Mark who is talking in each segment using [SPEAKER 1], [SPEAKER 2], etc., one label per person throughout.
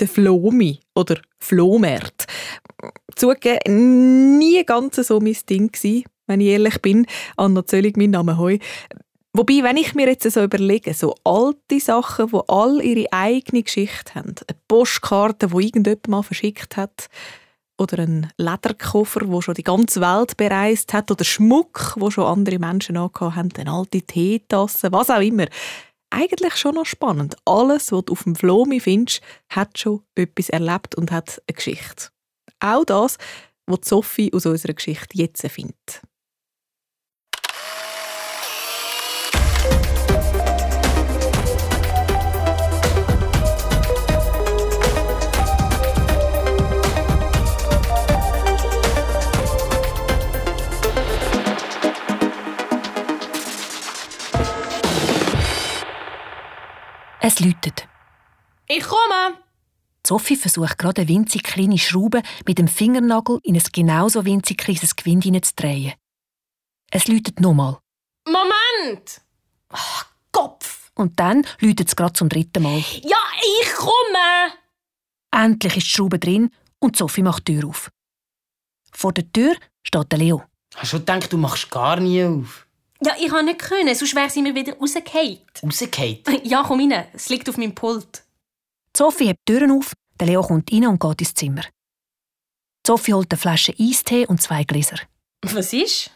[SPEAKER 1] der Flomi oder Flohmärt. Zugegeben, nie ganz so mein Ding gewesen, wenn ich ehrlich bin. Anna Zöllig, mein Name heu. Wobei, wenn ich mir jetzt so überlege, so alte Sachen, die all ihre eigene Geschichte haben, eine Postkarte, die irgendjemand mal verschickt hat, oder ein Lederkoffer, wo schon die ganze Welt bereist hat, oder Schmuck, wo schon andere Menschen angehabt haben, eine alte Teetasse, was auch immer. Eigentlich schon noch spannend. Alles, was du auf dem Flomi findest, hat schon etwas erlebt und hat eine Geschichte. Auch das, was Sophie aus unserer Geschichte jetzt findet.
[SPEAKER 2] Es läutet.
[SPEAKER 3] Ich komme!
[SPEAKER 2] Sophie versucht gerade eine winzig kleine Schraube mit dem Fingernagel in ein genauso winzig kleines Gewinde hineinzudrehen. Es läutet nochmal.
[SPEAKER 3] Moment! Ach, Kopf!
[SPEAKER 2] Und dann läutet es gerade zum dritten Mal.
[SPEAKER 3] Ja, ich komme!
[SPEAKER 2] Endlich ist die Schraube drin und Sophie macht die Tür auf. Vor der Tür steht der Leo.
[SPEAKER 4] Hast du gedacht, du machst gar nie auf?
[SPEAKER 3] Ja, ich konnte nicht können, sonst wäre sie mir wieder rausgefallen.
[SPEAKER 4] Rausgefallen?
[SPEAKER 3] Ja, komm rein. Es liegt auf meinem Pult.
[SPEAKER 2] Sophie hebt die Türen auf, der Leo kommt rein und geht ins Zimmer. Sophie holt eine Flasche Eistee und zwei Gläser.
[SPEAKER 3] Was ist?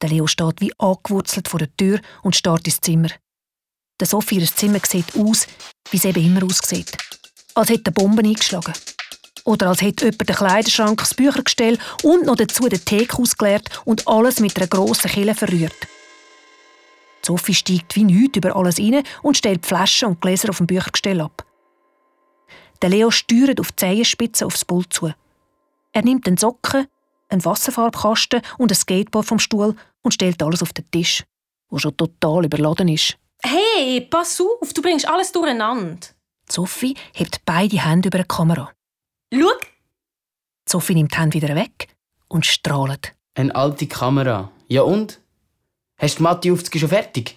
[SPEAKER 2] Der Leo steht wie angewurzelt vor der Tür und starrt ins Zimmer. Der Sophie ihr Zimmer sieht aus, wie es eben immer aussieht. Als hätte eine Bombe eingeschlagen. Oder als hätte jemand den Kleiderschrank, das Büchergestell und noch dazu den Teekhaus geleert und alles mit einer grossen Kille verrührt. Sophie steigt wie nichts über alles rein und stellt Flaschen und Gläser auf dem Büchergestell ab. Der Leo steuert auf die Zehenspitze aufs Pult zu. Er nimmt einen Socken, einen Wasserfarbkasten und ein Skateboard vom Stuhl und stellt alles auf den Tisch, wo schon total überladen ist.
[SPEAKER 3] Hey, pass auf, du bringst alles durcheinander.
[SPEAKER 2] Sophie hebt beide Hände über die Kamera.
[SPEAKER 3] Schau!
[SPEAKER 2] Sophie nimmt die Hände wieder weg und strahlt.
[SPEAKER 4] Eine alte Kamera. Ja und? Hast du Matti aufzug schon fertig?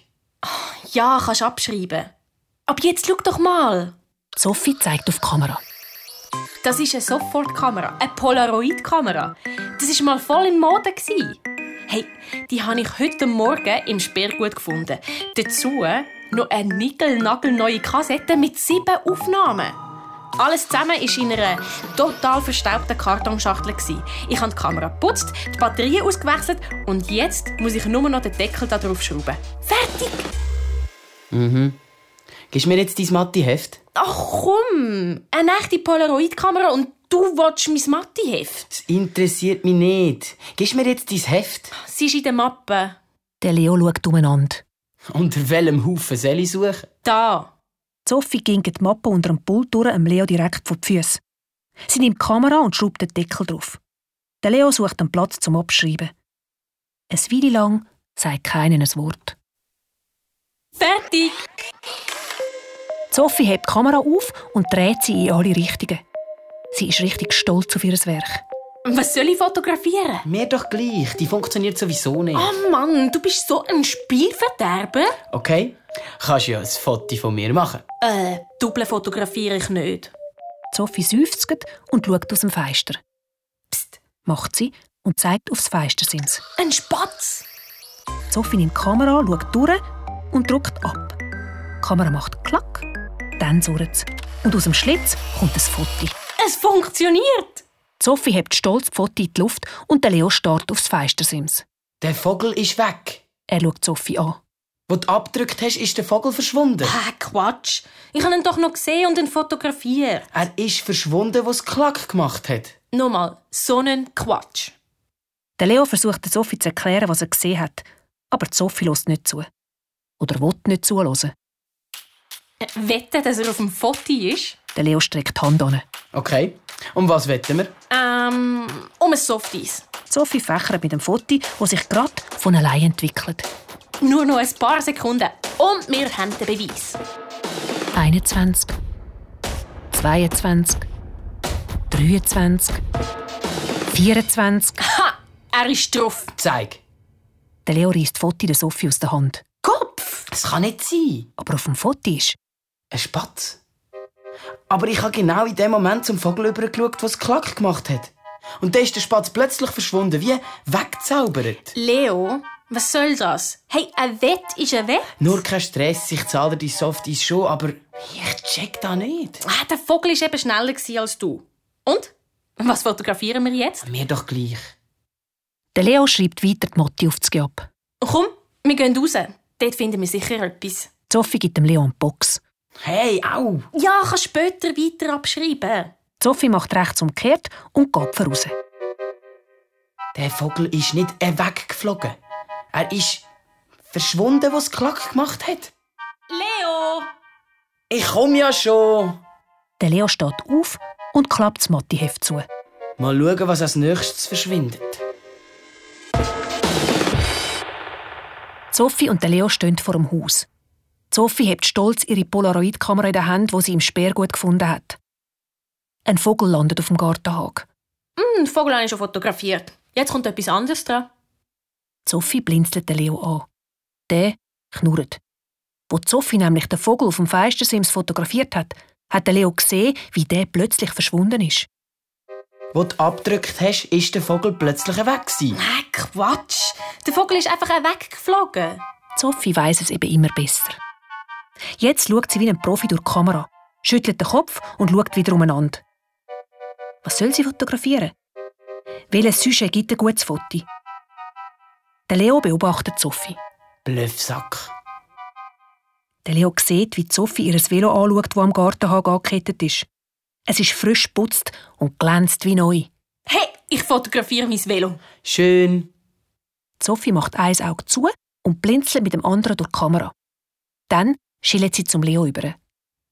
[SPEAKER 3] Ja, kannst abschreiben. Aber jetzt schau doch mal.
[SPEAKER 2] Sophie zeigt auf die Kamera.
[SPEAKER 3] Das ist eine Sofortkamera, eine Polaroid-Kamera. Das war mal voll in Mode. Hey, die habe ich heute Morgen im Sperrgut gefunden. Dazu noch eine nickel-nagelneue Kassette mit sieben Aufnahmen. Alles zusammen war in einer total verstaubten Kartonschachtel. Ich habe die Kamera geputzt, die Batterien ausgewechselt und jetzt muss ich nur noch den Deckel da drauf schrauben. Fertig!
[SPEAKER 4] Mhm. Gibst mir jetzt dein Matti-Heft?
[SPEAKER 3] Ach komm! Eine echte Polaroid-Kamera und du willst mein Matti-Heft.
[SPEAKER 4] Das interessiert mich nicht. Gibst mir jetzt dein Heft?
[SPEAKER 3] Sie ist in der Mappe.
[SPEAKER 2] Der Leo schaut umeinander.
[SPEAKER 4] Unter welchem Haufen soll ich suchen?
[SPEAKER 3] Da.
[SPEAKER 2] Sophie ging die Mappe unter dem Pult durch, dem Leo direkt vor die Füße. Sie nimmt die Kamera und schraubt den Deckel drauf. Der Leo sucht einen Platz zum Abschreiben. Ein Weile lang sagt keiner ein Wort.
[SPEAKER 3] Fertig!
[SPEAKER 2] Sophie hebt die Kamera auf und dreht sie in alle Richtungen. Sie ist richtig stolz auf ihr Werk.
[SPEAKER 3] Was soll ich fotografieren?
[SPEAKER 4] Mir doch gleich, die funktioniert sowieso nicht.
[SPEAKER 3] Oh Mann, du bist so ein Spielverderber.
[SPEAKER 4] Okay, kannst ja ein Foto von mir machen.
[SPEAKER 3] Äh, Double fotografiere ich nicht.
[SPEAKER 2] Sophie seufzt und schaut aus dem Fenster. Psst, macht sie und zeigt aufs Fenstersims.
[SPEAKER 3] Ein Spatz!
[SPEAKER 2] Sophie nimmt die Kamera, schaut durch und drückt ab. Die Kamera macht Klack, dann surrt sie. Und aus dem Schlitz kommt ein Foto.
[SPEAKER 3] Es funktioniert!
[SPEAKER 2] Sophie hebt stolz die Foto in die Luft und der Leo starrt aufs Fenstersims.
[SPEAKER 4] Der Vogel ist weg.
[SPEAKER 2] Er schaut Sophie an.
[SPEAKER 4] Wo du abgedrückt hast, ist der Vogel verschwunden.
[SPEAKER 3] Ah, Quatsch. Ich habe ihn doch noch gesehen und ihn fotografiert.
[SPEAKER 4] Er ist verschwunden, wo es Klack gemacht hat.
[SPEAKER 3] Nochmal, so einen Quatsch.
[SPEAKER 2] Der Leo versucht der Sophie zu erklären, was er gesehen hat. Aber die Sophie lässt nicht zu. Oder will nicht zuhören.
[SPEAKER 3] Äh, Wette, dass er auf dem Foto ist?
[SPEAKER 2] Der Leo streckt die Hand an.
[SPEAKER 4] Okay, um was wetten wir?
[SPEAKER 3] Ähm, um ein Softies.
[SPEAKER 2] Sophie fächert mit dem Foto, das sich gerade von allein entwickelt.
[SPEAKER 3] Nur noch ein paar Sekunden und wir haben den Beweis.
[SPEAKER 2] 21, 22, 23, 24.
[SPEAKER 3] Ha! Er ist drauf.
[SPEAKER 4] Zeig.
[SPEAKER 2] Der Leo reißt das Foto der Sophie aus der Hand.
[SPEAKER 3] Kopf!
[SPEAKER 4] Das kann nicht sein.
[SPEAKER 2] Aber auf dem Foto ist
[SPEAKER 4] Ein Spatz. Aber ich habe genau in dem Moment zum Vogel übergeschaut, was Klack gemacht hat. Und dann ist der Spatz plötzlich verschwunden, wie weggezaubert.
[SPEAKER 3] Leo, was soll das? Hey, ein Wett ist ein Wett.
[SPEAKER 4] Nur kein Stress, ich zahle die Softies schon, aber ich check da nicht.
[SPEAKER 3] Ah, der Vogel war eben schneller als du. Und? Was fotografieren wir jetzt?
[SPEAKER 4] Mir doch gleich.
[SPEAKER 2] Der Leo schreibt weiter die Motti auf das Job.
[SPEAKER 3] Komm, wir gehen raus. Dort finden wir sicher etwas.
[SPEAKER 2] Sophie gibt dem Leo eine Box.
[SPEAKER 4] Hey, au!
[SPEAKER 3] Ja, kannst später weiter abschreiben.
[SPEAKER 2] Sophie macht rechts umgekehrt und geht voraus.
[SPEAKER 4] Der Vogel ist nicht weggeflogen. Er ist verschwunden, was Klack gemacht hat.
[SPEAKER 3] Leo!
[SPEAKER 4] Ich komm ja schon.
[SPEAKER 2] Der Leo steht auf und klappt das Mottiheft zu.
[SPEAKER 4] Mal schauen, was als nächstes verschwindet.
[SPEAKER 2] Sophie und der Leo stehen vor dem Haus. Sophie hebt stolz ihre Polaroid-Kamera in der Hand, wo sie im Sperrgut gefunden hat. Ein Vogel landet auf dem Gartenhag.
[SPEAKER 3] Hm, den Vogel habe ich schon fotografiert. Jetzt kommt etwas anderes dran.
[SPEAKER 2] Sophie blinzelt den Leo an. Der knurrt. Wo Sophie nämlich den Vogel auf dem Feistersims fotografiert hat, hat der Leo gesehen, wie der plötzlich verschwunden ist.
[SPEAKER 4] Wo du abgedrückt hast, ist der Vogel plötzlich weg. gewesen.
[SPEAKER 3] Ah, Quatsch. Der Vogel ist einfach weggeflogen.
[SPEAKER 2] Sophie weiß es eben immer besser. Jetzt schaut sie wie ein Profi durch die Kamera, schüttelt den Kopf und schaut wieder umeinander. Was soll sie fotografieren? Welches Sujet gibt ein gutes Foto? Der Leo beobachtet Sophie.
[SPEAKER 4] Bluffsack.
[SPEAKER 2] Der Leo sieht, wie Sophie ihr Velo anschaut, das am Gartenhag angekettet ist. Es ist frisch putzt und glänzt wie neu.
[SPEAKER 3] Hey, ich fotografiere mein Velo.
[SPEAKER 4] Schön.
[SPEAKER 2] Sophie macht ein Auge zu und blinzelt mit dem anderen durch die Kamera. Dann schillt sie zum Leo über.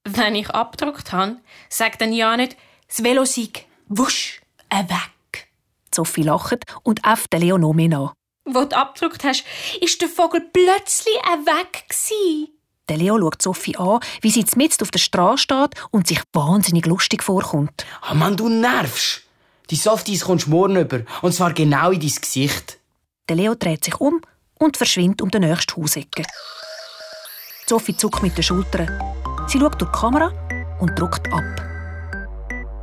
[SPEAKER 3] Wenn ich abgedruckt habe, sagt dann ja nicht, das Velo sei wusch, äh weg.
[SPEAKER 2] Sophie lacht und äfft den Leo noch mehr nach.
[SPEAKER 3] Wo du abgedruckt hast, ist der Vogel plötzlich weg gsi.
[SPEAKER 2] Der Leo schaut Sophie an, wie sie mitten auf der Straße steht und sich wahnsinnig lustig vorkommt.
[SPEAKER 4] Ah, Mann, du nervst. Die Softies kommst morgen über. Und zwar genau in dein Gesicht.
[SPEAKER 2] Der Leo dreht sich um und verschwindet um die nächste Hausecke. Sophie zuckt mit den Schultern. Sie schaut durch die Kamera und drückt ab.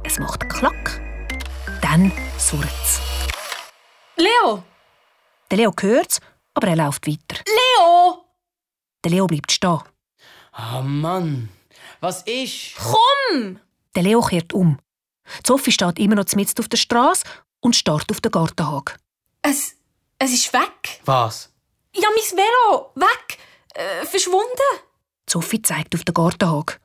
[SPEAKER 2] Es macht Klack. Dann surrt's.
[SPEAKER 3] Leo!
[SPEAKER 2] Der Leo hört's, aber er läuft weiter.
[SPEAKER 3] Leo!
[SPEAKER 2] Der Leo bleibt stehen.
[SPEAKER 4] Ah, Mann. Was ist?
[SPEAKER 3] Komm!
[SPEAKER 2] Der Leo kehrt um. Sophie steht immer noch mitten auf der Straße und starrt auf den Gartenhag.
[SPEAKER 3] Es, es ist weg.
[SPEAKER 4] Was?
[SPEAKER 3] Ja, mein Velo! Weg! Äh, verschwunden!
[SPEAKER 2] Sophie zeigt auf den Gartenhag.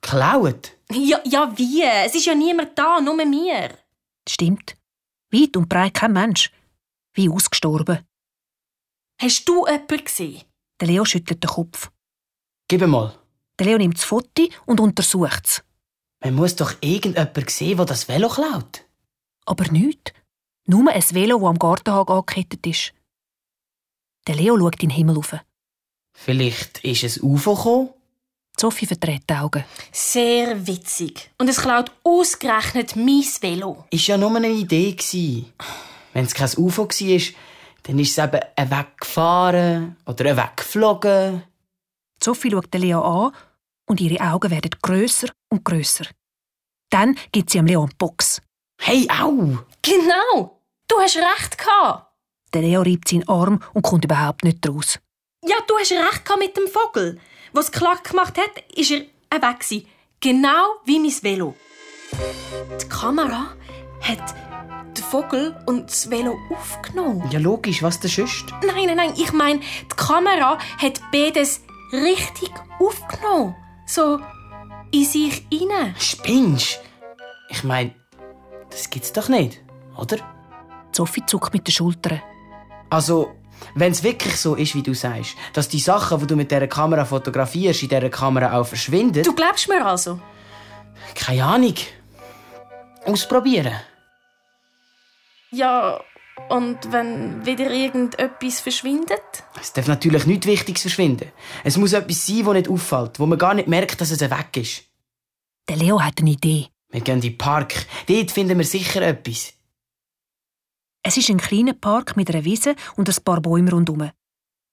[SPEAKER 4] Klaut?
[SPEAKER 3] Ja, ja, wie? Es ist ja niemand da, nur mir.
[SPEAKER 2] Stimmt. Weit und breit kein Mensch. Wie ausgestorben.
[SPEAKER 3] Hast du jemanden gesehen?
[SPEAKER 2] Der Leo schüttelt den Kopf.
[SPEAKER 4] Gib mal.
[SPEAKER 2] Der Leo nimmt das Foto und untersucht es.
[SPEAKER 4] Man muss doch irgendjemand sehen, der das Velo klaut.
[SPEAKER 2] Aber nichts. Nur ein Velo, das am Gartenhag angekettet ist. Der Leo schaut in den Himmel auf.
[SPEAKER 4] Vielleicht ist es UFO gekommen?
[SPEAKER 2] Sophie verdreht die Augen.
[SPEAKER 3] Sehr witzig. Und es klaut ausgerechnet mein Velo.
[SPEAKER 4] Ist ja nur eine Idee. gsi. Wenn es kein UFO war, dann ist es eben ein weggefahren oder ein weggeflogen.
[SPEAKER 2] Sophie schaut den Leo an und ihre Augen werden grösser und grösser. Dann gibt sie am Leo eine Box.
[SPEAKER 4] Hey, au!
[SPEAKER 3] Genau! Du hast recht gehabt.
[SPEAKER 2] Der Leo reibt seinen Arm und kommt überhaupt nicht raus.
[SPEAKER 3] Ja, du hast recht gehabt mit dem Vogel. Was Klack gemacht hat, ist er weg gewesen. Genau wie mein Velo. Die Kamera hat den Vogel und das Velo aufgenommen.
[SPEAKER 4] Ja, logisch, was denn sonst?
[SPEAKER 3] Nein, nein, nein, ich meine, die Kamera hat beides richtig aufgenommen. So in sich hinein.
[SPEAKER 4] Spinnst? Ich meine, das gibt's doch nicht, oder?
[SPEAKER 2] Sophie zuckt mit den Schultern.
[SPEAKER 4] Also, wenn es wirklich so ist, wie du sagst, dass die Sachen, die du mit dieser Kamera fotografierst, in dieser Kamera auch verschwinden.
[SPEAKER 3] Du glaubst mir also?
[SPEAKER 4] Keine Ahnung. Ausprobieren.
[SPEAKER 3] Ja, und wenn wieder irgendetwas verschwindet?
[SPEAKER 4] Es darf natürlich nichts Wichtiges verschwinden. Es muss etwas sein, das nicht auffällt, wo man gar nicht merkt, dass es weg ist.
[SPEAKER 2] Der Leo hat eine Idee.
[SPEAKER 4] Wir gehen in den Park. Dort finden wir sicher etwas.
[SPEAKER 2] Es ist ein kleiner Park mit einer Wiese und ein paar Bäumen rundherum.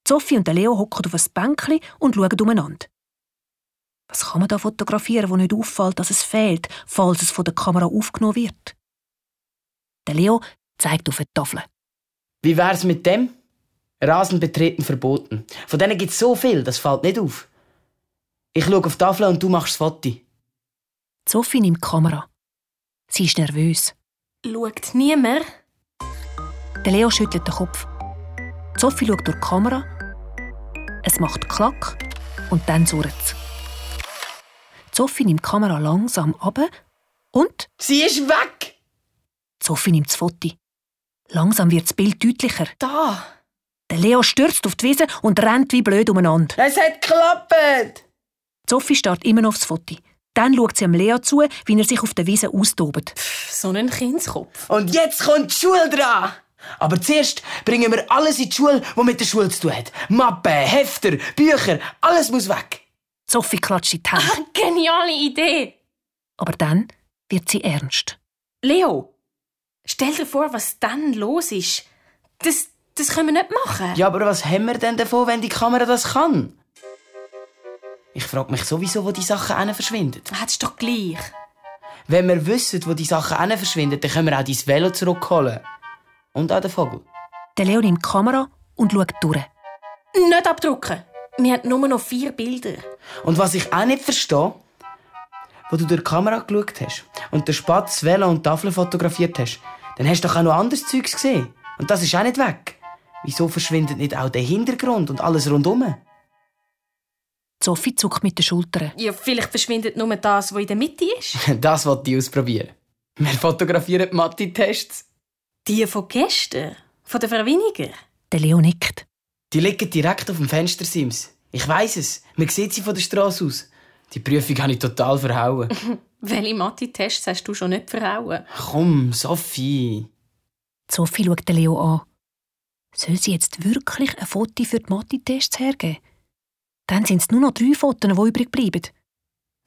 [SPEAKER 2] Sophie und der Leo hocken auf ein Bänkchen und schauen umeinander. Was kann man da fotografieren, wo nicht auffällt, dass es fehlt, falls es von der Kamera aufgenommen wird? Der Leo zeigt auf eine Tafel.
[SPEAKER 4] Wie wär's mit dem? Rasen betreten verboten. Von denen gibt's so viel, das fällt nicht auf. Ich schaue auf die Tafel und du machst das Foto.
[SPEAKER 2] Sophie nimmt die Kamera. Sie ist nervös.
[SPEAKER 3] Schaut niemand?
[SPEAKER 2] Der Leo schüttelt den Kopf. Sophie schaut durch die Kamera. Es macht Klack und dann surrt es. Sophie nimmt die Kamera langsam ab und
[SPEAKER 4] Sie ist weg!
[SPEAKER 2] Sophie nimmt das Foto. Langsam wird das Bild deutlicher.
[SPEAKER 3] Da!
[SPEAKER 2] Der Leo stürzt auf die Wiese und rennt wie blöd umeinander.
[SPEAKER 4] Es hat geklappt!
[SPEAKER 2] Sophie starrt immer noch aufs Foto. Dann schaut sie am Leo zu, wie er sich auf der Wiese austobt.
[SPEAKER 3] So ein Kindskopf.
[SPEAKER 4] Und jetzt kommt die Schule dran! Aber zuerst bringen wir alles in die Schule, was mit der Schule zu tun hat. Mappen, Hefter, Bücher, alles muss weg.
[SPEAKER 2] Sophie klatscht in die Hände.
[SPEAKER 3] Geniale Idee!
[SPEAKER 2] Aber dann wird sie ernst.
[SPEAKER 3] Leo, stell dir vor, was dann los ist. Das, das können wir nicht machen.
[SPEAKER 4] Ja, aber was haben wir denn davon, wenn die Kamera das kann? Ich frage mich sowieso, wo die Sachen hin verschwinden.
[SPEAKER 3] Hättest doch gleich.
[SPEAKER 4] Wenn wir wissen, wo die Sachen hin verschwinden, dann können wir auch dein Velo zurückholen. Und auch den Vogel.
[SPEAKER 2] Der Leo nimmt die Kamera und schaut durch.
[SPEAKER 3] Nicht abdrucken. Wir haben nur noch vier Bilder.
[SPEAKER 4] Und was ich auch nicht verstehe, wo du durch die Kamera geschaut hast und den Spatz, Velo und die Tafel fotografiert hast, dann hast du doch auch noch anderes Zeugs gesehen. Und das ist auch nicht weg. Wieso verschwindet nicht auch der Hintergrund und alles rundum?
[SPEAKER 2] Sophie zuckt mit den Schultern.
[SPEAKER 3] Ja, vielleicht verschwindet nur das, was in der Mitte ist.
[SPEAKER 4] Das wollte ich ausprobieren. Wir fotografieren die Mathe-Tests.
[SPEAKER 3] Die von gestern. Von der Frau Winiger.
[SPEAKER 2] Der Leo nickt.
[SPEAKER 4] Die liegen direkt auf dem Fenstersims. Ich weiß es. Man sieht sie von der Straße aus. Die Prüfung habe ich total verhauen.
[SPEAKER 3] Welche Mathe-Tests hast du schon nicht verhauen?
[SPEAKER 4] Komm, Sophie.
[SPEAKER 2] Sophie schaut den Leo an. Soll sie jetzt wirklich ein Foto für die Mathe-Tests hergeben? Dann sind es nur noch drei Fotos, die übrig bleiben.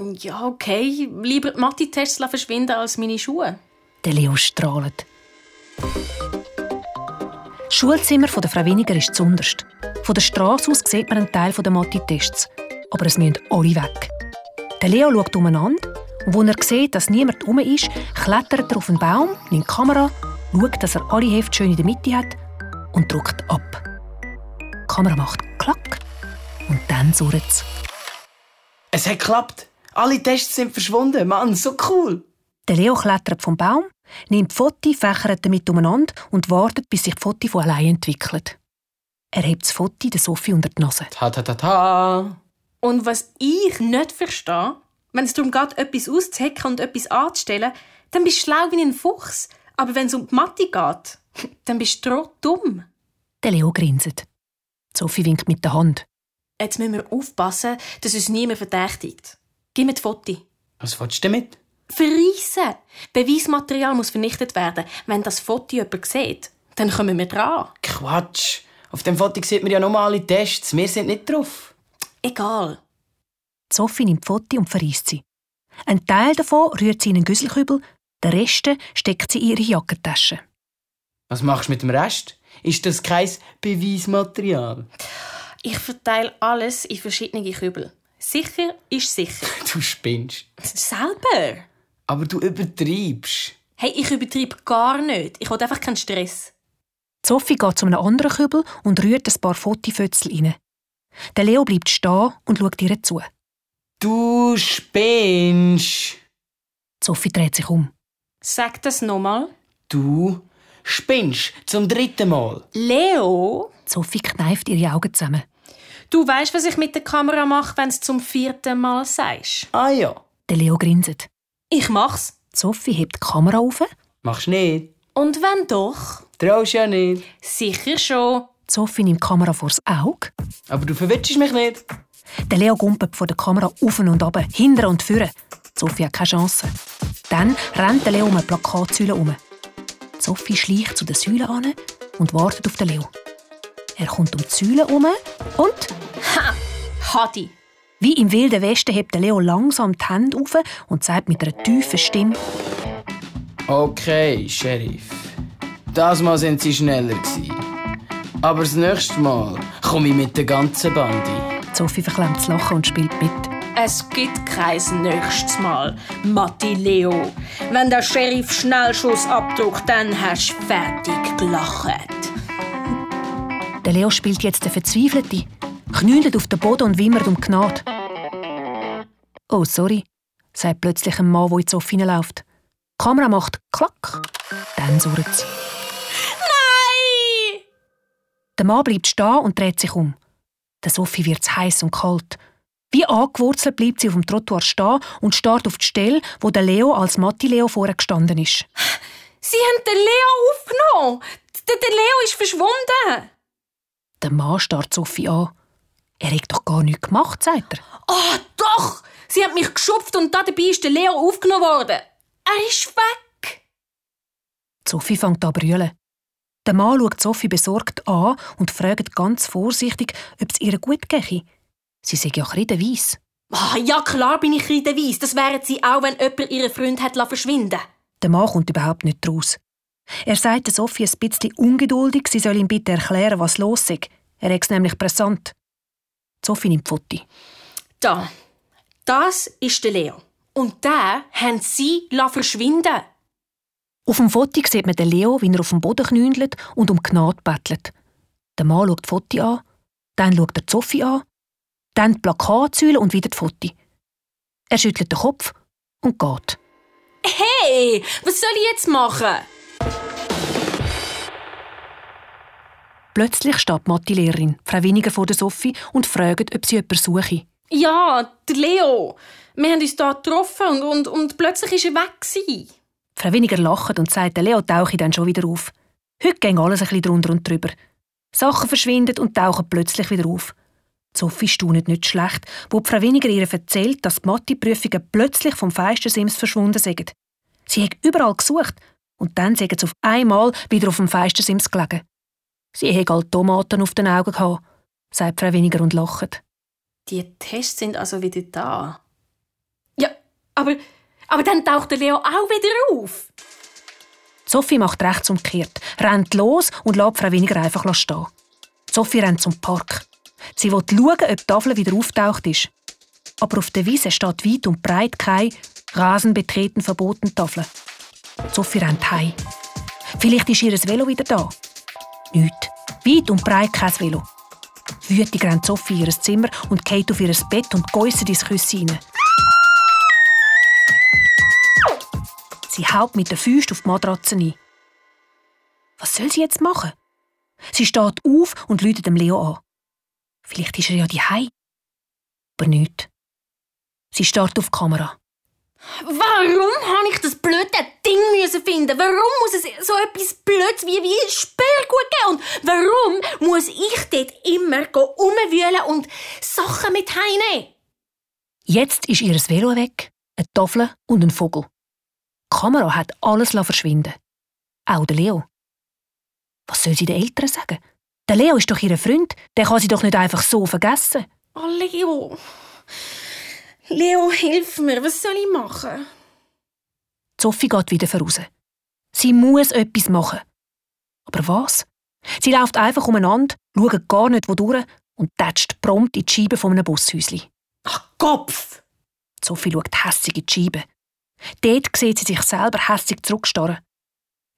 [SPEAKER 3] Ja, okay. Lieber die Mathe-Tests verschwinden als meine Schuhe.
[SPEAKER 2] Der Leo strahlt. Das Schulzimmer von der Frau Winiger ist zuunterst. Von der Straße aus sieht man einen Teil der Mathe-Tests. Aber es müssen alle weg. Der Leo schaut umeinander und als er sieht, dass niemand herum ist, klettert er auf einen Baum, nimmt die Kamera, schaut, dass er alle Hefte schön in der Mitte hat und drückt ab. Die Kamera macht Klack und dann surrt es.
[SPEAKER 4] Es hat geklappt. Alle Tests sind verschwunden. Mann, so cool.
[SPEAKER 2] Der Leo klettert vom Baum, nimmt Foto, fächert damit umeinander und wartet, bis sich die Foto von allein entwickelt. Er hebt das Foto der Sophie unter die Nase.
[SPEAKER 4] Ta ta ta ta.
[SPEAKER 3] Und was ich nicht verstehe, wenn es darum geht, etwas auszuhacken und etwas anzustellen, dann bist du schlau wie ein Fuchs. Aber wenn es um die Mathe geht, dann bist du dumm.
[SPEAKER 2] Der Leo grinset. Sophie winkt mit der Hand.
[SPEAKER 3] Jetzt müssen wir aufpassen, dass uns niemand verdächtigt. Gib mir die Foto.
[SPEAKER 4] Was willst du damit?
[SPEAKER 3] Verreissen! Beweismaterial muss vernichtet werden. Wenn das Foto jemand sieht, dann kommen wir dran.
[SPEAKER 4] Quatsch. Auf dem Foto sieht man ja nur alle Tests. Wir sind nicht drauf.
[SPEAKER 3] Egal.
[SPEAKER 2] Sophie nimmt Foto und verreist sie. Ein Teil davon rührt sie in einen Güsselkübel, den Rest steckt sie in ihre Jackentasche.
[SPEAKER 4] Was machst du mit dem Rest? Ist das kein Beweismaterial?
[SPEAKER 3] Ich verteile alles in verschiedene Kübel. Sicher ist sicher.
[SPEAKER 4] Du spinnst.
[SPEAKER 3] Selber?
[SPEAKER 4] Aber du übertreibst.
[SPEAKER 3] Hey, ich übertreibe gar nicht. Ich will einfach keinen Stress.
[SPEAKER 2] Sophie geht zu einem anderen Kübel und rührt ein paar Fotifötzel rein. Der Leo bleibt stehen und schaut ihr zu.
[SPEAKER 4] Du spinnst.
[SPEAKER 2] Sophie dreht sich um.
[SPEAKER 3] Sag das nochmal.
[SPEAKER 4] Du spinnst zum dritten Mal.
[SPEAKER 3] Leo,
[SPEAKER 2] Sophie kneift ihre Augen zusammen.
[SPEAKER 3] du weißt, was ich mit der Kamera mache, wenn du zum vierten Mal sagst.
[SPEAKER 4] Ah ja.
[SPEAKER 2] Der Leo grinset.
[SPEAKER 3] Ich mach's.
[SPEAKER 2] Sophie hebt die Kamera auf.
[SPEAKER 4] Machst nicht.
[SPEAKER 3] Und wenn doch?
[SPEAKER 4] Traust ja nicht.
[SPEAKER 3] Sicher schon.
[SPEAKER 2] Sophie nimmt die Kamera vors Auge.
[SPEAKER 4] Aber du verwitschst mich nicht.
[SPEAKER 2] Der Leo gumpelt vor der Kamera auf und ab, hinter und vorne. Sophie hat keine Chance. Dann rennt der Leo um eine Plakatsäule um. Sophie schleicht zu der Säule an und wartet auf den Leo. Er kommt um die Säule um und,
[SPEAKER 3] Hadi.
[SPEAKER 2] wie im Wilden Westen, hebt der Leo langsam die Hände auf und sagt mit einer tiefen Stimme,
[SPEAKER 4] Okay, Sheriff. Das Mal sind sie schneller gewesen. Aber das nächste Mal komme ich mit der ganzen Bande.
[SPEAKER 2] Sophie verklemmt das Lachen und spielt mit.
[SPEAKER 3] Es gibt kein nächstes Mal, Matti Leo. Wenn der Sheriff Schnellschuss abdruckt, dann hast du fertig gelacht.
[SPEAKER 2] Der Leo spielt jetzt den Verzweifelte, knüllt auf den Boden und wimmert um Gnade. Oh, sorry, sagt plötzlich ein Mann, der in die Sofa hineinläuft. Die Kamera macht Klack, dann surrt es. Der Mann bleibt stehen und dreht sich um. Der Sophie wird heiß und kalt. Wie angewurzelt bleibt sie auf dem Trottoir stehen und starrt auf die Stelle, wo der Leo als Matti-Leo vorher gestanden ist.
[SPEAKER 3] Sie haben den Leo aufgenommen. Der, der Leo ist verschwunden.
[SPEAKER 2] Der Mann starrt Sophie an. Er hat doch gar nichts gemacht, sagt er.
[SPEAKER 3] Ah, doch! Sie haben mich geschupft und dabei ist der Leo aufgenommen worden. Er ist weg.
[SPEAKER 2] Sophie fängt an zu brüllen. Der Mann schaut Sophie besorgt an und fragt ganz vorsichtig, ob es ihr gut gehe. Sie sei ja kreideweiss.
[SPEAKER 3] Ah, ja, klar bin ich kreideweiss. Das wären sie auch, wenn jemand ihren Freund hat verschwinden
[SPEAKER 2] Der Mann kommt überhaupt nicht raus. Er sagt Sophie ein bisschen ungeduldig, sie soll ihm bitte erklären, was los ist. Er ist nämlich präsent. Sophie nimmt Foto.
[SPEAKER 3] Da. Das ist der Leo. Und den haben sie verschwinden
[SPEAKER 2] Auf dem Foto sieht man den Leo, wie er auf dem Boden knündelt und um Gnade bettelt. Der Mann schaut die Foto an, dann schaut er Sophie an, dann die Plakatsäule und wieder die Foto. Er schüttelt den Kopf und geht.
[SPEAKER 3] Hey, was soll ich jetzt machen?
[SPEAKER 2] Plötzlich steht die Mathe-Lehrerin, Frau Winiger, vor der Sophie und fragt, ob sie jemanden suche.
[SPEAKER 3] Ja, der Leo. Wir haben uns hier getroffen und, und, und plötzlich war er weg. Gewesen.
[SPEAKER 2] Frau Winiger lacht und sagt, der Leo tauche dann schon wieder auf. Heute ging alles ein bisschen drunter und drüber. Sachen verschwinden und tauchen plötzlich wieder auf. Sophie staunet nicht schlecht, wo Frau Winiger ihr erzählt, dass die Mathe-Prüfungen plötzlich vom Feistersims verschwunden sind. Sie hat überall gesucht und dann sind sie auf einmal wieder auf dem Feistersims gelegen. Sie hat halt Tomaten auf den Augen gehabt, sagt Frau Winiger und lacht.
[SPEAKER 3] Die Tests sind also wieder da. Ja, aber, aber dann taucht der Leo auch wieder auf.
[SPEAKER 2] Sophie macht rechts umgekehrt, rennt los und lässt Frau Winiger einfach stehen. Sophie rennt zum Park. Sie will schauen, ob die Tafel wieder auftaucht ist. Aber auf der Wiese steht weit und breit keine Rasen betreten verboten Tafel. Sophie rennt heim. Vielleicht ist ihr Velo wieder da. Nicht. Weit und breit kein Velo. Wütig rennt Sophie in ihr Zimmer und geht auf ihr Bett und geäussert ins Küsse rein. Sie haut mit den Füßen auf die Matratze ein. Was soll sie jetzt machen? Sie steht auf und läutet dem Leo an. Vielleicht ist er ja die Aber nicht. Sie starrt auf die Kamera.
[SPEAKER 3] Warum habe ich das blöde Ding müssen finden? Warum muss es so etwas Blödes wie, wie ein Sperrgut geben? Und warum muss ich dort immer umwühlen und Sachen mit heimnehmen?
[SPEAKER 2] Jetzt ist ihr Velo weg, eine Tafel und ein Vogel. Die Kamera hat alles verschwinden Auch der Leo. Was soll sie den Eltern sagen? Der Leo ist doch ihr Freund, der kann sie doch nicht einfach so vergessen.
[SPEAKER 3] Oh, Leo. Leo, hilf mir, was soll ich machen?
[SPEAKER 2] Sophie geht wieder voraus. Sie muss etwas machen. Aber was? Sie läuft einfach umeinander, schaut gar nicht wodurch und tätscht prompt in die Scheibe von einem Bushäuschen.
[SPEAKER 3] Ach, Kopf!
[SPEAKER 2] Sophie schaut hässig in die Scheibe. Dort sieht sie sich selber hässig zurückstarren.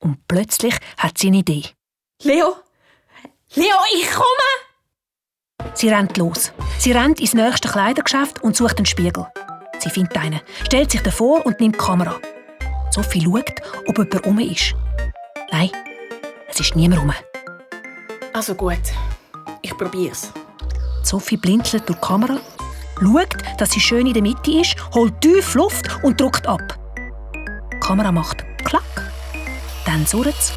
[SPEAKER 2] Und plötzlich hat sie eine Idee.
[SPEAKER 3] Leo! Leo, ich komme!
[SPEAKER 2] Sie rennt los. Sie rennt ins nächste Kleidergeschäft und sucht einen Spiegel. Sie findet einen, stellt sich davor und nimmt die Kamera. Sophie schaut, ob jemand rum ist. Nein, es ist niemand rum.
[SPEAKER 3] Also gut, ich probier's.
[SPEAKER 2] Sophie blinzelt durch die Kamera, schaut, dass sie schön in der Mitte ist, holt tief Luft und drückt ab. Die Kamera macht Klack. Dann surrt's.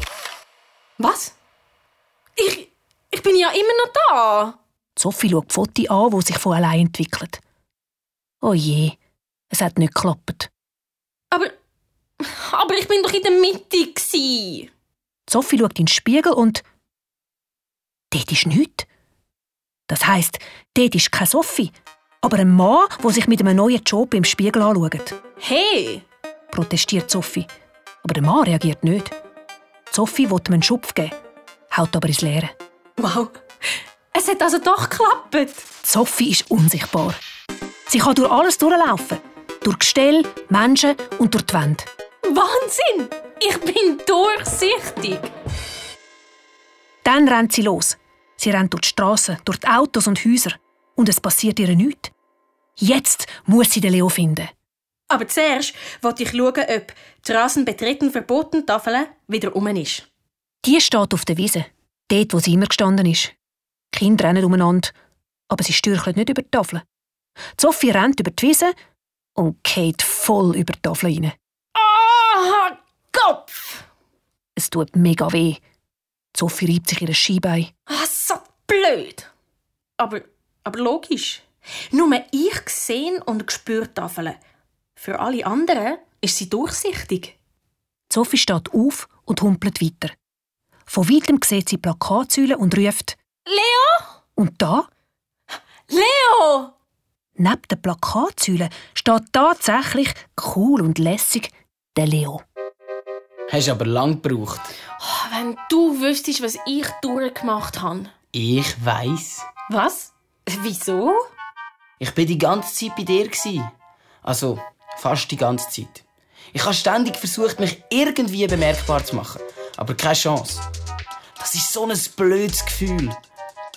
[SPEAKER 3] Was? Ich, ich bin ja immer noch da.
[SPEAKER 2] Sophie schaut die Fotos an, die sich von allein entwickelt. Oh je, es hat nicht geklappt.
[SPEAKER 3] Aber, aber ich bin doch in der Mitte. Gewesen.
[SPEAKER 2] Sophie schaut in den Spiegel und... Dort ist nichts. Das heisst, dort ist keine Sophie, aber ein Mann, der sich mit einem neuen Job im Spiegel anschaut.
[SPEAKER 3] Hey!
[SPEAKER 2] protestiert Sophie. Aber der Mann reagiert nicht. Sophie will ihm einen Schupf geben, haut aber ins Leere.
[SPEAKER 3] Wow, es hat also doch geklappt.
[SPEAKER 2] Sophie ist unsichtbar. Sie kann durch alles durchlaufen. Durch Gestell, Menschen und durch die Wände.
[SPEAKER 3] Wahnsinn! Ich bin durchsichtig.
[SPEAKER 2] Dann rennt sie los. Sie rennt durch die Straßen, durch die Autos und Häuser. Und es passiert ihr nichts. Jetzt muss sie den Leo finden.
[SPEAKER 3] Aber zuerst wollte ich schauen, ob die Straßenbetreten verboten Tafel wieder um ist.
[SPEAKER 2] Die steht auf der Wiese, dort, wo sie immer gestanden ist. Die Kinder rennen umeinander, aber sie stürcheln nicht über die Tafel. Die Sophie rennt über die Wiese und geht voll über die Tafel rein.
[SPEAKER 3] Ah, Kopf!
[SPEAKER 2] Es tut mega weh. Die Sophie reibt sich ihre Skibein.
[SPEAKER 3] Ah, so blöd. Aber, aber logisch. Nur sehe und spüre die Tafeln. Für alle anderen ist sie durchsichtig.
[SPEAKER 2] Sophie steht auf und humpelt weiter. Von weitem sieht sie Plakatsäulen und ruft
[SPEAKER 3] Leo!
[SPEAKER 2] «Und da?»
[SPEAKER 3] Leo!
[SPEAKER 2] Neben den Plakatsäulen steht tatsächlich, cool und lässig, der Leo.
[SPEAKER 4] Hast aber lang gebraucht.
[SPEAKER 3] Oh, wenn du wüsstest, was ich durchgemacht habe.
[SPEAKER 4] Ich weiss.
[SPEAKER 3] Was? Wieso?
[SPEAKER 4] Ich bin die ganze Zeit bei dir. Also, fast die ganze Zeit. Ich habe ständig versucht, mich irgendwie bemerkbar zu machen. Aber keine Chance. Das ist so ein blödes Gefühl.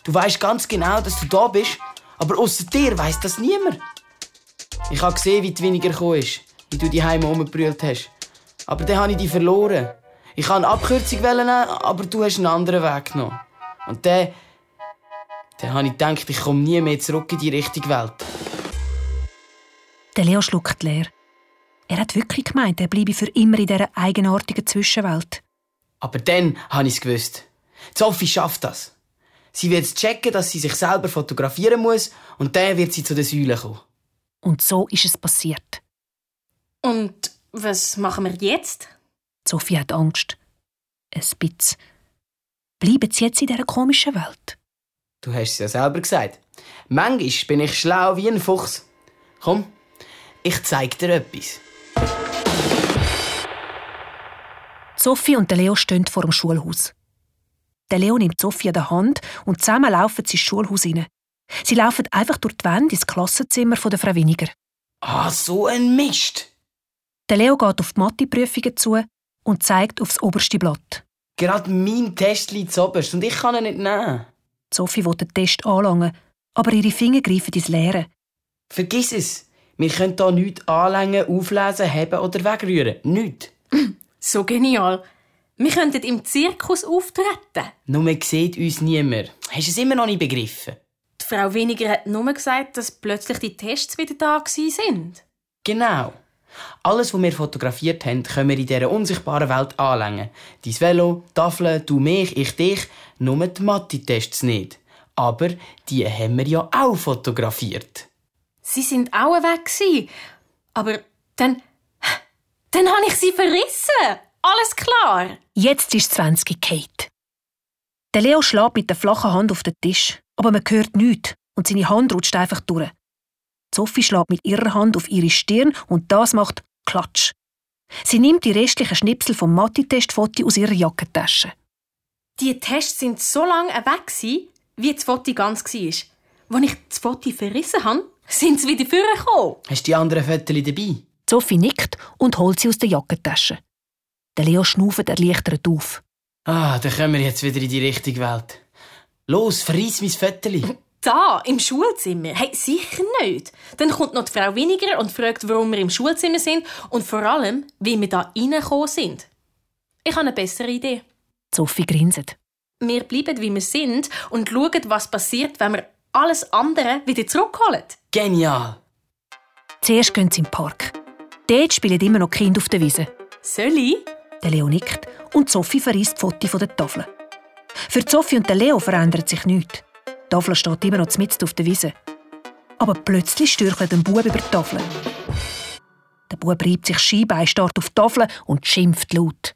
[SPEAKER 4] Du weißt ganz genau, dass du da bist, aber außer dir weiss das niemand. Ich habe gesehen, wie du weniger gekommen ist, wie du die Heime umgebrüllt hast. Aber dann habe ich dich verloren. Ich wollte eine Abkürzung nehmen, aber du hast einen anderen Weg genommen. Und dann... Dann habe ich gedacht, ich komme nie mehr zurück in die richtige Welt.
[SPEAKER 2] Der Leo schluckt leer. Er hat wirklich gemeint, er bleibe für immer in dieser eigenartigen Zwischenwelt.
[SPEAKER 4] Aber dann habe ich es gewusst. Sophie schafft das. Sie wird checken, dass sie sich selber fotografieren muss und dann wird sie zu den Säulen kommen.
[SPEAKER 2] Und so ist es passiert.
[SPEAKER 3] Und was machen wir jetzt?
[SPEAKER 2] Sophie hat Angst. Ein bisschen. Bleiben sie jetzt in dieser komischen Welt?
[SPEAKER 4] Du hast es ja selber gesagt. Manchmal bin ich schlau wie ein Fuchs. Komm, ich zeig dir etwas.
[SPEAKER 2] Sophie und der Leo stehen vor dem Schulhaus. Der Leo nimmt Sophie an der Hand und zusammen laufen sie ins Schulhaus hinein. Sie laufen einfach durch die Wände ins Klassenzimmer von der Frau Winiger.
[SPEAKER 4] Ah, so ein Mist!
[SPEAKER 2] Der Leo geht auf die Matheprüfungen zu und zeigt aufs oberste Blatt.
[SPEAKER 4] Gerade mein Test liegt oberst und ich kann ihn nicht nehmen.
[SPEAKER 2] Sophie will den Test anlangen, aber ihre Finger greifen ins Leere.
[SPEAKER 4] Vergiss es. Wir können hier nichts anlängen, auflesen, heben oder wegrühren. Nichts.
[SPEAKER 3] So genial. Wir könnten im Zirkus auftreten.
[SPEAKER 4] Nur man sieht uns niemand. Hast du es immer noch nicht begriffen?
[SPEAKER 3] Die Frau Weniger hat nur gesagt, dass plötzlich die Tests wieder da sind.
[SPEAKER 4] Genau. Alles, was wir fotografiert haben, können wir in dieser unsichtbaren Welt anlängen. Dein Velo, die Tafel, du mich, ich dich, nur die Mathe-Tests nicht. Aber die haben wir ja auch fotografiert.
[SPEAKER 3] Sie sind auch weg. Aber dann... Dann habe ich sie verrissen. Alles klar.
[SPEAKER 2] Jetzt ist 20 Kate. Der Leo schlägt mit der flachen Hand auf den Tisch, aber man hört nichts und seine Hand rutscht einfach durch. Sophie schlägt mit ihrer Hand auf ihre Stirn und das macht Klatsch. Sie nimmt die restlichen Schnipsel vom Mathe-Testfoto aus ihrer Jackentasche.
[SPEAKER 3] Die Tests sind so lange weg, wie das Foto ganz war. Als ich das Foto verrissen habe, sind sie wieder vorgekommen.
[SPEAKER 4] Hast du die anderen Fotos dabei?
[SPEAKER 2] Sophie nickt und holt sie aus der Jackentasche. Der Leo schnauft erleichtert auf.
[SPEAKER 4] Ah, dann kommen wir jetzt wieder in die richtige Welt. Los, verreiss mein Foto.
[SPEAKER 3] Da, im Schulzimmer? Hey, sicher nicht. Dann kommt noch die Frau Winiger und fragt, warum wir im Schulzimmer sind und vor allem, wie wir da reingekommen sind. Ich habe eine bessere Idee.
[SPEAKER 2] Sophie grinset.
[SPEAKER 3] Wir bleiben, wie wir sind und schauen, was passiert, wenn wir alles andere wieder zurückholen.
[SPEAKER 4] Genial.
[SPEAKER 2] Zuerst gehen sie im Park. Dort spielen immer noch Kinder auf der Wiese.
[SPEAKER 3] Soll ich?
[SPEAKER 2] Der Leo nickt und Sophie verreist die Fotos von der Tafel. Für Sophie und den Leo verändert sich nichts. Die Tafel steht immer noch mitten auf der Wiese. Aber plötzlich stürchelt ein Bub über die Tafel. Der Bub reibt sich Skibein, starrt auf die Tafel und schimpft laut.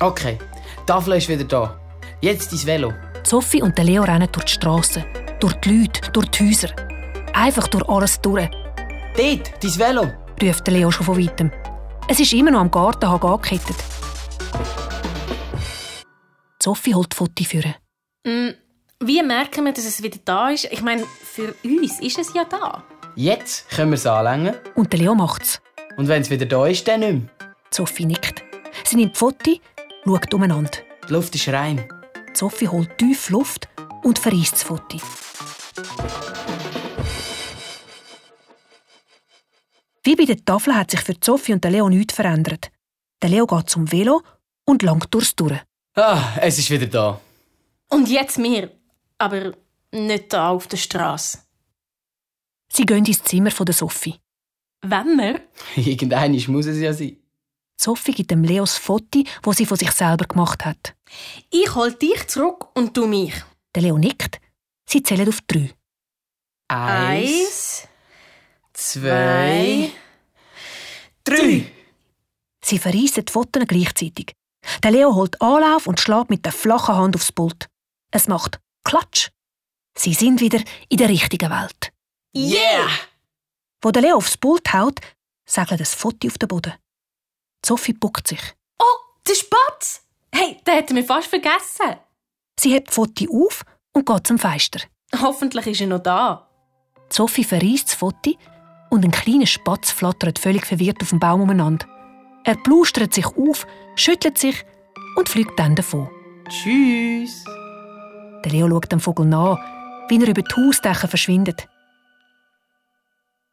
[SPEAKER 4] Okay, die Tafel ist wieder da. Jetzt dein Velo.
[SPEAKER 2] Sophie und der Leo rennen durch die Straßen, durch die Leute, durch die Häuser. Einfach durch alles durch,
[SPEAKER 4] Dort, dein Velo.
[SPEAKER 2] ruft der Leo schon von weitem. Es ist immer noch am Gartenhag angekettet. Sophie holt die Fotos führen.
[SPEAKER 3] Mm, wie merken wir, dass es wieder da ist? Ich meine, für uns ist es ja da.
[SPEAKER 4] Jetzt können wir es anlängen.
[SPEAKER 2] Und der Leo macht's.
[SPEAKER 4] Und wenn es wieder da ist, dann nicht mehr.
[SPEAKER 2] Sophie nickt. Sie nimmt Foto, schaut umeinander.
[SPEAKER 4] Die Luft ist rein.
[SPEAKER 2] Sophie holt tief Luft und verreist das Foto. Wie bei der Tafel hat sich für Sophie und den Leo nichts verändert. Der Leo geht zum Velo und langt durchs Durch.
[SPEAKER 4] Ah, es ist wieder da.
[SPEAKER 3] Und jetzt mir. Aber nicht da auf der Straße.
[SPEAKER 2] Sie gehen ins Zimmer von der Sophie.
[SPEAKER 3] Wenn wir?
[SPEAKER 4] Irgendein muss es ja sein.
[SPEAKER 2] Sophie gibt dem Leo das Foto, das sie von sich selber gemacht hat.
[SPEAKER 3] Ich hol dich zurück und du mich.
[SPEAKER 2] Der Leo nickt. Sie zählen auf drei.
[SPEAKER 3] Eins,
[SPEAKER 4] zwei, drei.
[SPEAKER 2] Sie verreissen die Fotos gleichzeitig. Der Leo holt Anlauf und schlägt mit der flachen Hand aufs Pult. Es macht Klatsch. Sie sind wieder in der richtigen Welt.
[SPEAKER 4] Yeah!
[SPEAKER 2] Wo der Leo aufs Pult haut, segelt das Foto auf den Boden. Sophie buckt sich.
[SPEAKER 3] Oh, der Spatz! Hey, den hätten wir fast vergessen.
[SPEAKER 2] Sie hebt Foto auf und geht zum Fenster.
[SPEAKER 3] Hoffentlich ist er noch da.
[SPEAKER 2] Sophie verreist das Foto und ein kleiner Spatz flattert völlig verwirrt auf dem Baum umeinander. Er plustert sich auf, schüttelt sich und fliegt dann davon.
[SPEAKER 4] Tschüss.
[SPEAKER 2] Der Leo schaut dem Vogel nach, wie er über die Hausdächer verschwindet.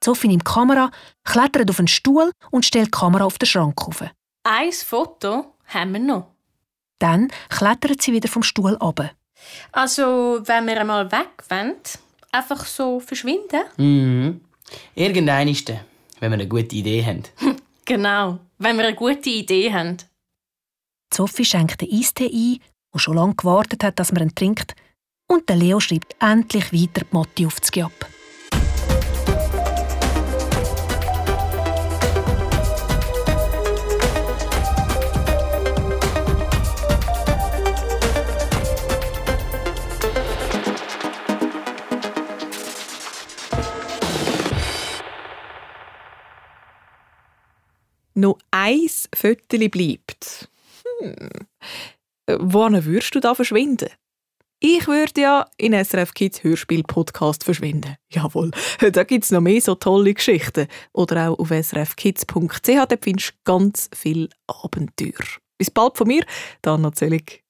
[SPEAKER 2] Sophie nimmt die Kamera, klettert auf einen Stuhl und stellt die Kamera auf den Schrank auf.
[SPEAKER 3] Ein Foto haben wir noch.
[SPEAKER 2] Dann klettert sie wieder vom Stuhl ab.
[SPEAKER 3] Also, wenn wir einmal weg wollen, einfach so verschwinden?
[SPEAKER 4] Mhm. Irgendein ist der, wenn wir eine gute Idee haben.
[SPEAKER 3] Genau, wenn wir eine gute Idee haben.
[SPEAKER 2] Sophie schenkt den Eistee ein, der schon lange gewartet hat, dass man ihn trinkt, und der Leo schreibt endlich weiter die Motti auf das ab.
[SPEAKER 1] Noch ein Viertel bleibt. Hm. Wohin würdest du da verschwinden? Ich würde ja in SRF Kids Hörspiel-Podcast verschwinden. Jawohl, da gibt es noch mehr so tolle Geschichten. Oder auch auf srfkids.ch, da findest du ganz viel Abenteuer. Bis bald von mir, dann natürlich